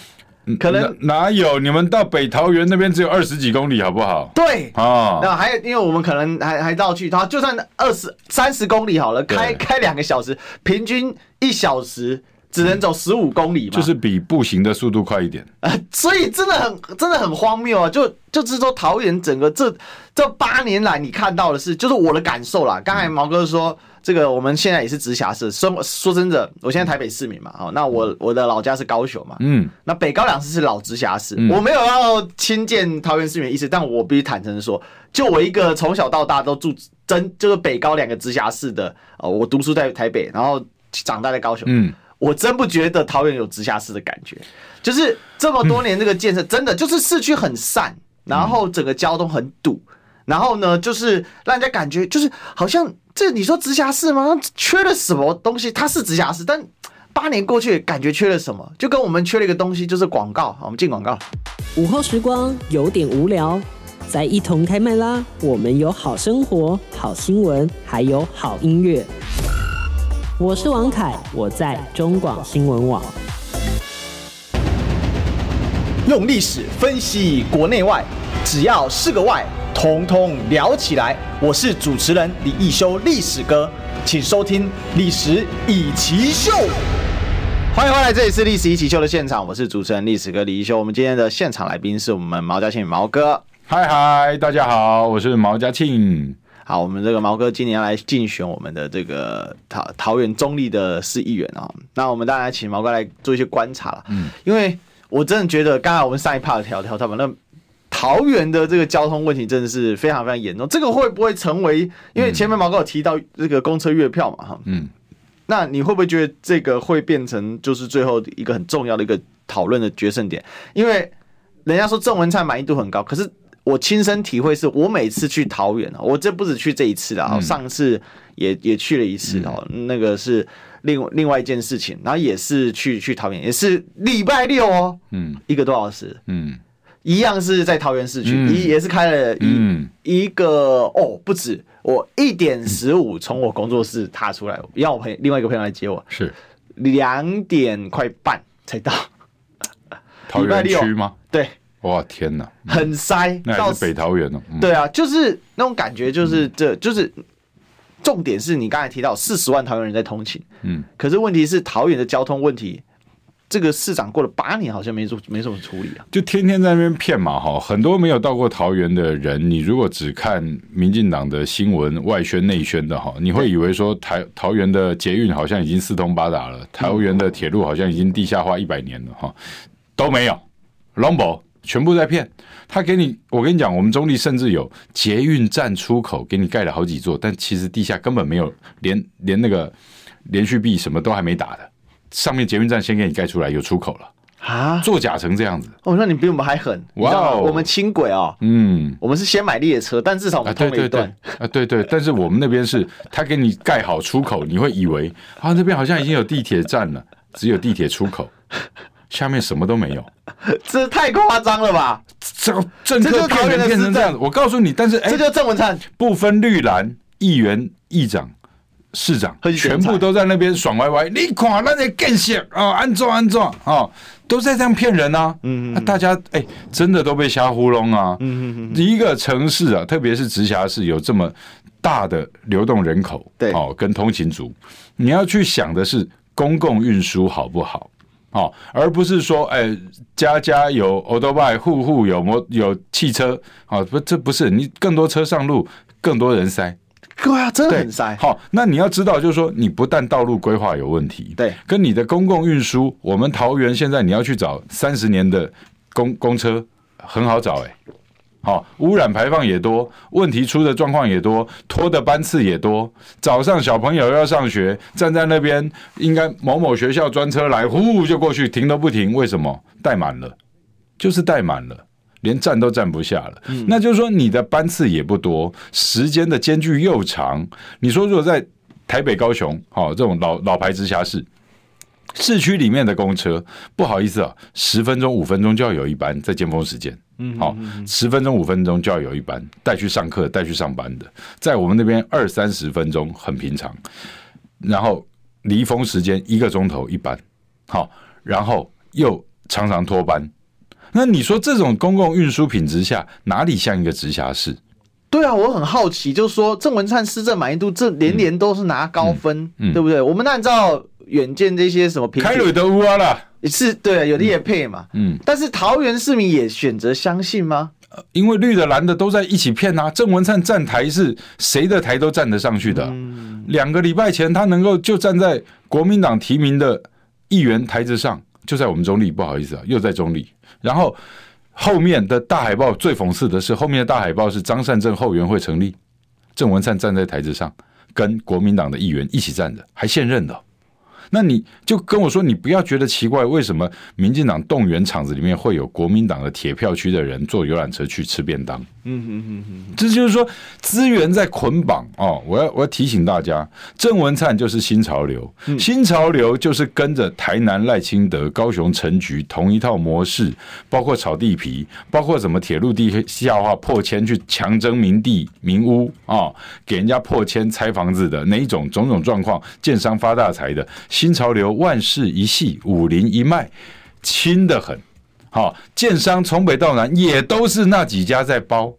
可能哪有？你们到北桃园那边只有二十几公里，好不好？对啊，那还有，因为我们可能还还到去，他就算二十三十公里好了，开开两个小时，平均一小时。只能走十五公里嘛，就是比步行的速度快一点。呃，所以真的很真的很荒谬啊！就就是说，桃园整个这这八年来，你看到的是，就是我的感受啦。刚才毛哥说，这个我们现在也是直辖市。说说真的，我现在台北市民嘛，哦，那我我的老家是高雄嘛，嗯，那北高两市是老直辖市，我没有要轻贱桃园市民的意思，但我必须坦诚的说，就我一个从小到大都住真就是北高两个直辖市的，哦，我读书在台北，然后长大在高雄，嗯。我真不觉得桃园有直辖市的感觉，就是这么多年这个建设，真的就是市区很散，然后整个交通很堵，然后呢，就是让人家感觉就是好像这你说直辖市吗？缺了什么东西？它是直辖市，但八年过去，感觉缺了什么？就跟我们缺了一个东西，就是广告。我们进广告。午后时光有点无聊，再一同开麦啦！我们有好生活、好新闻，还有好音乐。我是王凯，我在中广新闻网。用历史分析国内外，只要是个“外”，统统聊起来。我是主持人李易修，历史哥，请收听《历史以奇秀》。欢迎回来，这里是《历史一起秀》的现场，我是主持人历史哥李易修。我们今天的现场来宾是我们毛家庆毛哥。嗨嗨，大家好，我是毛家庆。好，我们这个毛哥今年要来竞选我们的这个桃桃园中立的市议员啊。那我们当然请毛哥来做一些观察了。嗯，因为我真的觉得，刚才我们上一趴的条条他们那桃园的这个交通问题真的是非常非常严重。这个会不会成为？因为前面毛哥有提到这个公车月票嘛，哈，嗯，那你会不会觉得这个会变成就是最后一个很重要的一个讨论的决胜点？因为人家说郑文灿满意度很高，可是。我亲身体会是，我每次去桃园啊，我这不止去这一次了，嗯、上次也也去了一次哦，嗯、那个是另另外一件事情，然后也是去去桃园，也是礼拜六哦，嗯，一个多小时，嗯，一样是在桃园市区，嗯。一也是开了一、嗯。一个哦，不止，我一点十五从我工作室踏出来，要我朋友另外一个朋友来接我，是。两点快半才到，桃园区吗？对，哇天哪，很塞，那还是北桃园哦。嗯。对啊，就是那种感觉，就是这就是重点是你刚才提到四十万桃园人在通勤，嗯，可是问题是桃园的交通问题，这个市长过了八年好像没做没什么处理啊。就天天在那边骗嘛哈，很多没有到过桃园的人，你如果只看民进党的新闻外宣内宣的哈，你会以为说台桃园的捷运好像已经四通八达了，桃园的铁路好像已经地下化一百年了哈，都没有，Lombo 全部在骗。他给你，我跟你讲，我们中立甚至有捷运站出口给你盖了好几座，但其实地下根本没有连连那个连续壁什么都还没打的，上面捷运站先给你盖出来有出口了，啊，作假成这样子。哦，那你比我们还狠。哇哦我们轻轨哦，嗯，我们是先买列车，但至少我啊，们对对对通了一段。，啊，对对，但是我们那边是他给你盖好出口，你会以为啊那边好像已经有地铁站了，只有地铁出口，下面什么都没有。这太夸张了吧？这个政客骗人变成这样子，我告诉你，但是哎这，就是郑文灿。不分绿蓝，议员、议长、市长全部都在那边爽歪歪。你看那些更险啊，安装安装啊，都在这样骗人啊。嗯大家哎，真的都被瞎糊弄啊。嗯嗯一个城市啊，特别是直辖市，有这么大的流动人口，对哦，跟通勤族，你要去想的是公共运输好不好。哦，而不是说，哎，家家有 o d o b i 户户有摩有汽车，哦，不，这不是你更多车上路，更多人塞，对啊，真的，很塞。好，那你要知道，就是说，你不但道路规划有问题，对，跟你的公共运输，我们桃园现在你要去找三十年的公公车，很好找、欸，哎，好，污染排放也多，问题出的状况也多，拖的班次也多。早上小朋友要上学，站在那边，应该某某学校专车来，呼就过去，停都不停，为什么？带满了，就是带满了。连站都站不下了，那就是说你的班次也不多，时间的间距又长。你说如果在台北、高雄，好这种老老牌直辖市，市区里面的公车，不好意思啊，十分钟、五分钟就要有一班在尖峰时间，嗯，好，十分钟、五分钟就要有一班带去上课、带去上班的，在我们那边二三十分钟很平常，然后离峰时间一个钟头一班，好，然后又常常拖班。那你说这种公共运输品质下，哪里像一个直辖市？对啊，我很好奇，就是说郑文灿施政满意度这连连都是拿高分，嗯嗯对不对？我们按照远见这些什么开瑞的乌啊啦，是对，有的也配嘛，嗯，但是桃园市民也选择相信吗？因为绿的蓝的都在一起骗啊。郑文灿站台是谁的台都站得上去的。两个礼拜前，他能够就站在国民党提名的议员台子上，就在我们中立，不好意思啊，又在中立。然后后面的大海报最讽刺的是，后面的大海报是张善政后援会成立，郑文灿站在台子上，跟国民党的议员一起站着，还现任的哦。那你就跟我说，你不要觉得奇怪，为什么民进党动员场子里面会有国民党的铁票区的人坐游览车去吃便当？嗯嗯嗯嗯，这就是说资源在捆绑哦。我要我要提醒大家，郑文灿就是新潮流，新潮流就是跟着台南赖清德、高雄陈菊同一套模式，包括炒地皮，包括什么铁路地下化破迁去强征民地民屋啊、哦，给人家破迁拆房子的哪一种种种状况，建商发大财的新潮流，万世一系，武林一脉，轻的很。好，建商从北到南也都是那几家在包，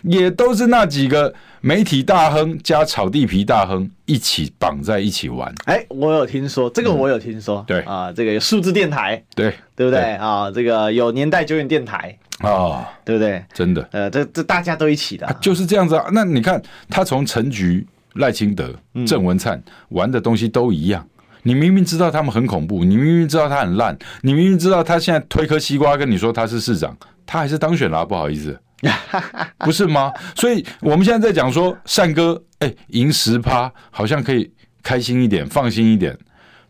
也都是那几个媒体大亨加炒地皮大亨一起绑在一起玩。哎，我有听说这个，我有听说，对啊，这个有数字电台，对对不对啊？这个有年代久远电台，啊，对不对？真的呃，这这大家都一起的啊，就是这样子啊。那你看，他从陈菊、赖清德、郑文灿玩的东西都一样。你明明知道他们很恐怖，你明明知道他很烂，你明明知道他现在推颗西瓜跟你说他是市长，他还是当选了啊，不好意思，不是吗？所以我们现在在讲说，善哥，哎，赢十趴，好像可以开心一点，放心一点，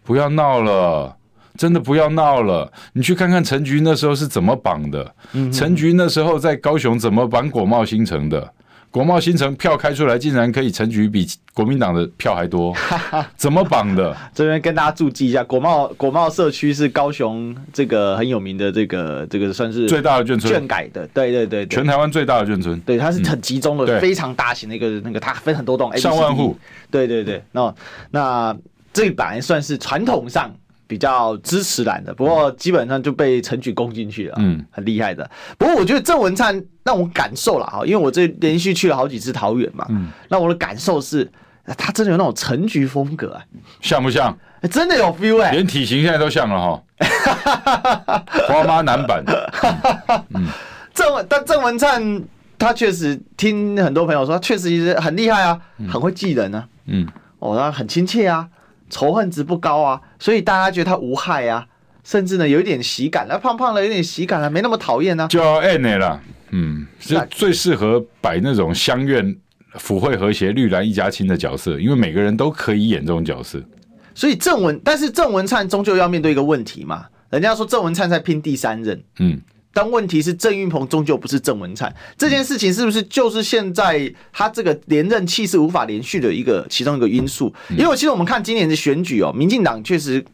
不要闹了，真的不要闹了。你去看看陈菊那时候是怎么绑的，陈菊那时候在高雄怎么绑果贸新城的。国贸新城票开出来，竟然可以成局比国民党的票还多，怎么绑的？这边跟大家注记一下，国贸国贸社区是高雄这个很有名的这个这个算是最大的眷村，眷改的，对对对，全台湾最大的眷村，对，它是很集中的，嗯、非常大型的一个那个，它分很多栋，上万户，对对对，那那这本来算是传统上。比较支持蓝的，不过基本上就被陈菊攻进去了，嗯，很厉害的。不过我觉得郑文灿让我感受了哈，因为我这连续去了好几次桃园嘛，嗯，那我的感受是，他真的有那种陈菊风格啊，像不像？真的有 feel 哎，连体型现在都像了哈，花妈男版。嗯，郑文但郑文灿他确实听很多朋友说，确实很厉害啊，很会记人啊，嗯，哦，他很亲切啊。仇恨值不高啊，所以大家觉得他无害啊，甚至呢有一点喜感，那胖胖的有点喜感了，没那么讨厌啊。就要 N 了，嗯，是最适合摆那种乡愿、府会和谐、绿蓝一家亲的角色，因为每个人都可以演这种角色。所以郑文，但是郑文灿终究要面对一个问题嘛，人家说郑文灿在拼第三任，嗯。但问题是，郑运鹏终究不是郑文灿，这件事情是不是就是现在他这个连任气势无法连续的一个其中一个因素？因为其实我们看今年的选举哦，民进党确实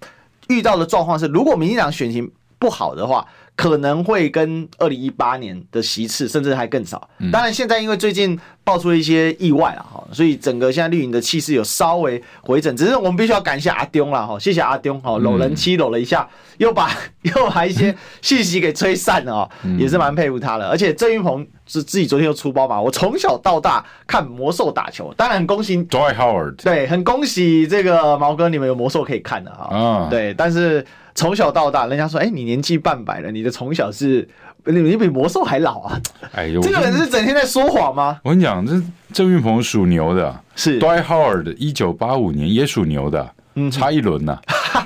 遇到的状况是，如果民进党选情不好的话。可能会跟二零一八年的席次甚至还更少。当然，现在因为最近爆出了一些意外了哈，所以整个现在绿营的气势有稍微回整。只是我们必须要感谢阿丢了哈，谢谢阿丢哈，搂人妻搂了一下，又把 又把一些信息给吹散了哦，也是蛮佩服他的。而且郑云鹏是自己昨天又出包嘛，我从小到大看魔兽打球，当然很恭喜 Howard，对，很恭喜这个毛哥，你们有魔兽可以看的哈。对，但是。从小到大，人家说：“哎、欸，你年纪半百了，你的从小是，你你比魔兽还老啊！”哎呦，这个人是整天在说谎吗？我跟你讲，这郑云鹏属牛的，是 Dwight Howard 一九八五年也属牛的。嗯，差一轮呐，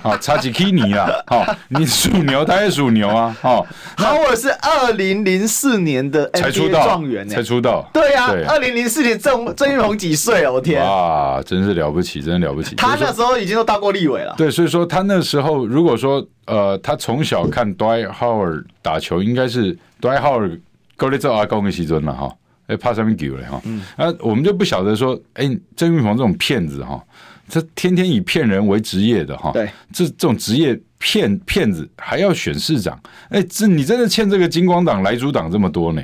好，差几 K 尼啊，好，你属牛，他也属牛啊，哦，哈尔是二零零四年的才出道状元，才出道，对呀，二零零四年郑郑运鹏几岁哦？我天，哇，真是了不起，真的了不起，他那时候已经都当过立委了，对，所以说他那时候如果说呃，他从小看 Dwight Howard 打球，应该是 Dwight Howard 高丽做阿公的时尊了哈，哎，怕什么球了哈，嗯。啊，我们就不晓得说，哎，郑云鹏这种骗子哈。这天天以骗人为职业的哈，对，这这种职业骗骗子还要选市长，哎，这你真的欠这个金光党、莱猪党这么多呢？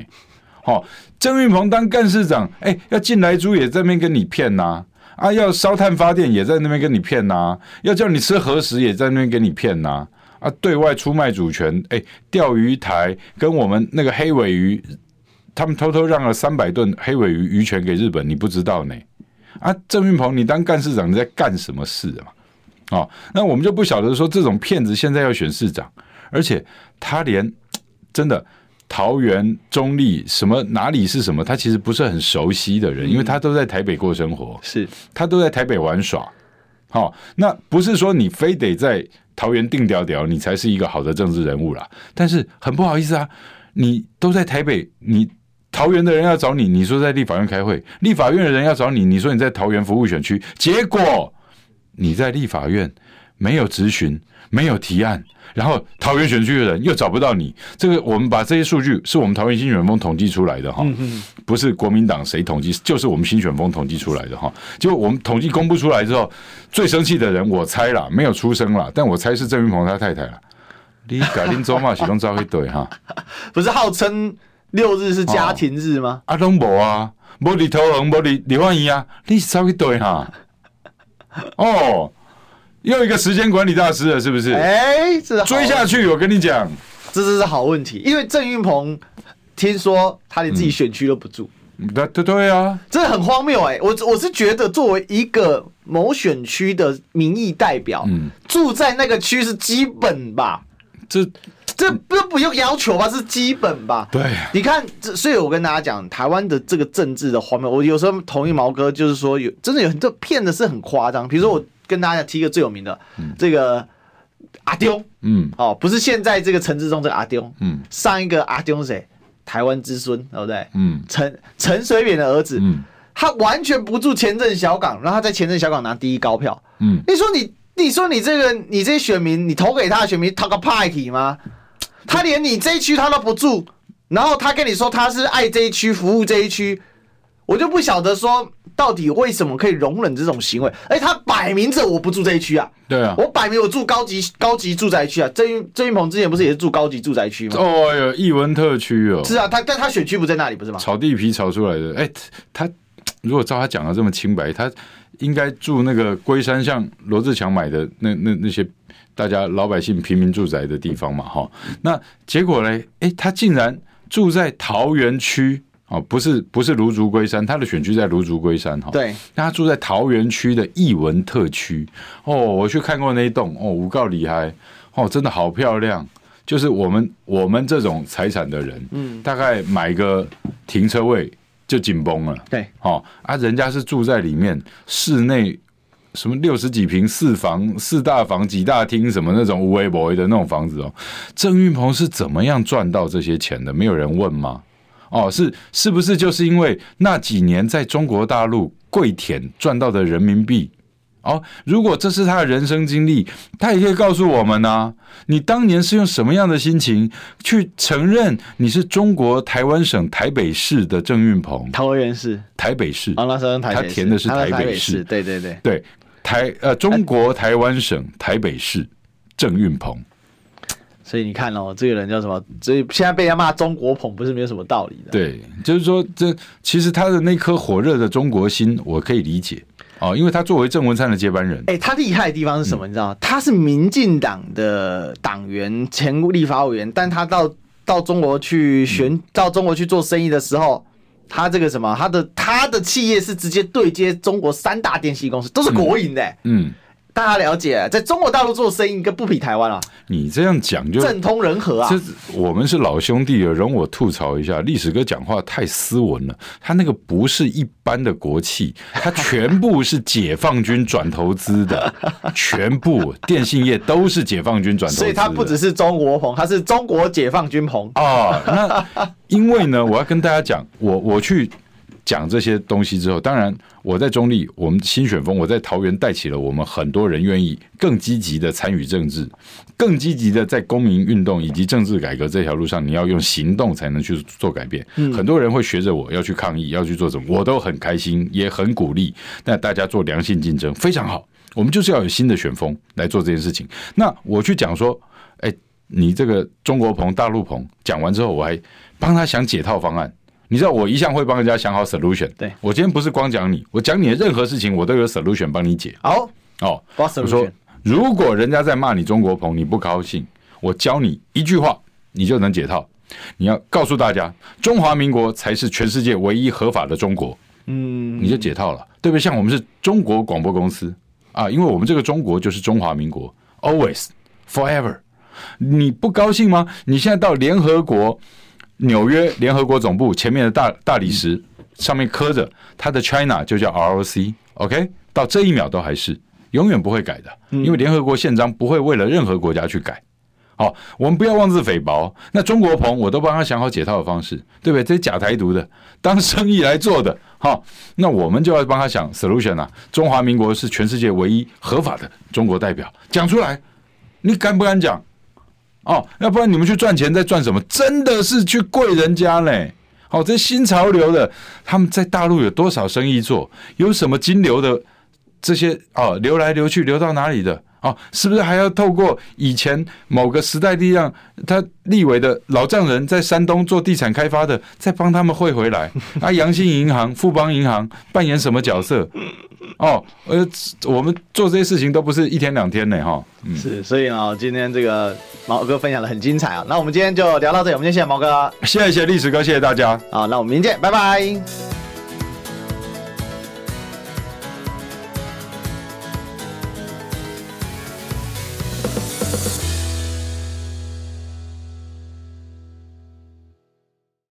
哦，郑运鹏当干事长，哎，要进莱猪也在那边跟你骗呐，啊，要烧炭发电也在那边跟你骗呐，要叫你吃核食也在那边跟你骗呐，啊，对外出卖主权，哎，钓鱼台跟我们那个黑尾鱼，他们偷偷让了三百吨黑尾鱼鱼权给日本，你不知道呢？啊，郑运鹏，你当干事长，你在干什么事嘛？哦，那我们就不晓得说这种骗子现在要选市长，而且他连真的桃园中立什么哪里是什么，他其实不是很熟悉的人，因为他都在台北过生活，是他都在台北玩耍。好，那不是说你非得在桃园定调调，你才是一个好的政治人物啦。但是很不好意思啊，你都在台北，你。桃园的人要找你，你说在立法院开会；立法院的人要找你，你说你在桃园服务选区。结果你在立法院没有质询，没有提案，然后桃园选区的人又找不到你。这个我们把这些数据是我们桃园新选风统计出来的哈，不是国民党谁统计，就是我们新选风统计出来的哈。结果我们统计公布出来之后，最生气的人我猜了，没有出声了，但我猜是郑云鹏他太太了。你改林周嘛，始终招一堆哈，不是号称。六日是家庭日吗？啊，拢无啊，无李头红，无李李焕英啊，你稍微对哈。哦，又一个时间管理大师了，是不是？哎、欸，这追下去，我跟你讲，这这是好问题。因为郑运鹏听说他连自己选区都不住，对对对啊，这很荒谬哎、欸。我我是觉得，作为一个某选区的民意代表，嗯，住在那个区是基本吧？这。这不不用要求吧，是基本吧？对，你看，这所以我跟大家讲，台湾的这个政治的荒谬，我有时候同意毛哥，就是说有真的有很多骗的是很夸张。比如说，我跟大家提一个最有名的，嗯、这个阿丢，嗯，哦，不是现在这个陈志忠这个阿丢，嗯，上一个阿丢是谁？台湾之孙，对不对？嗯，陈陈水扁的儿子，嗯，他完全不住前镇小港，然后他在前镇小港拿第一高票，嗯，你说你，你说你这个你这些选民，你投给他的选民，他个派 y 吗？他连你这一区他都不住，然后他跟你说他是爱这一区服务这一区，我就不晓得说到底为什么可以容忍这种行为。哎，他摆明着我不住这一区啊，对啊，我摆明我住高级高级住宅区啊。郑运郑云鹏之前不是也是住高级住宅区吗？哦哟，艺文特区哦，是啊，他但他选区不在那里，不是吗？炒地皮炒出来的。哎，他如果照他讲的这么清白，他应该住那个龟山，像罗志强买的那那那些。大家老百姓平民住宅的地方嘛，哈，那结果呢？哎，他竟然住在桃园区哦，不是不是芦竹龟山，他的选区在芦竹龟山哈。对，他住在桃园区的艺文特区哦，我去看过那一栋哦，五告里还哦，真的好漂亮。就是我们我们这种财产的人，嗯，大概买个停车位就紧绷了。对，哦啊，人家是住在里面室内。什么六十几平四房四大房几大厅什么那种无微不微的那种房子哦，郑运鹏是怎么样赚到这些钱的？没有人问吗？哦，是是不是就是因为那几年在中国大陆跪舔赚到的人民币？哦，如果这是他的人生经历，他也可以告诉我们呢。你当年是用什么样的心情去承认你是中国台湾省台北市的郑运鹏？桃园市，台北市。哦，那时候他填的是台北市。对对对对。台呃，中国台湾省台北市郑运鹏，所以你看哦，这个人叫什么？所以现在被他骂中国捧，不是没有什么道理的。对，就是说，这其实他的那颗火热的中国心，我可以理解哦，因为他作为郑文灿的接班人，哎，他厉害的地方是什么？嗯、你知道吗？他是民进党的党员、前立法委员，但他到到中国去选，嗯、到中国去做生意的时候。他这个什么，他的他的企业是直接对接中国三大电信公司，都是国营的、嗯，大家了解，在中国大陆做生意，跟不比台湾啊。你这样讲就政通人和啊。这我们是老兄弟了，容我吐槽一下，历史哥讲话太斯文了。他那个不是一般的国企，他全部是解放军转投资的，全部电信业都是解放军转投资。所以他不只是中国鹏，他是中国解放军鹏啊。那。因为呢，我要跟大家讲，我我去讲这些东西之后，当然我在中立，我们新选风，我在桃园带起了我们很多人愿意更积极的参与政治，更积极的在公民运动以及政治改革这条路上，你要用行动才能去做改变。嗯，很多人会学着我要去抗议，要去做什么，我都很开心，也很鼓励。那大家做良性竞争非常好，我们就是要有新的选风来做这件事情。那我去讲说，哎，你这个中国鹏、大陆鹏讲完之后，我还。帮他想解套方案，你知道我一向会帮人家想好 solution。对，我今天不是光讲你，我讲你的任何事情，我都有 solution 帮你解。好哦，我说如果人家在骂你中国鹏，你不高兴，我教你一句话，你就能解套。你要告诉大家，中华民国才是全世界唯一合法的中国。嗯，你就解套了，对不对？像我们是中国广播公司啊，因为我们这个中国就是中华民国，always forever。你不高兴吗？你现在到联合国。纽约联合国总部前面的大大理石上面刻着它的 China 就叫 ROC，OK，到这一秒都还是永远不会改的，因为联合国宪章不会为了任何国家去改。好，我们不要妄自菲薄。那中国朋我都帮他想好解套的方式，对不对？这些假台独的当生意来做的，好，那我们就要帮他想 solution 啊。中华民国是全世界唯一合法的中国代表，讲出来，你敢不敢讲？哦，要不然你们去赚钱在赚什么？真的是去跪人家嘞！哦，这新潮流的，他们在大陆有多少生意做？有什么金流的这些哦，流来流去流到哪里的？哦，是不是还要透过以前某个时代力量他立委的老丈人在山东做地产开发的，再帮他们汇回来？啊，阳信银行、富邦银行扮演什么角色？哦，呃，我们做这些事情都不是一天两天呢，哈。嗯，是，所以呢，今天这个毛哥分享的很精彩啊。那我们今天就聊到这里，我们先谢谢毛哥，谢谢历史哥，谢谢大家。好，那我们明天见，拜拜。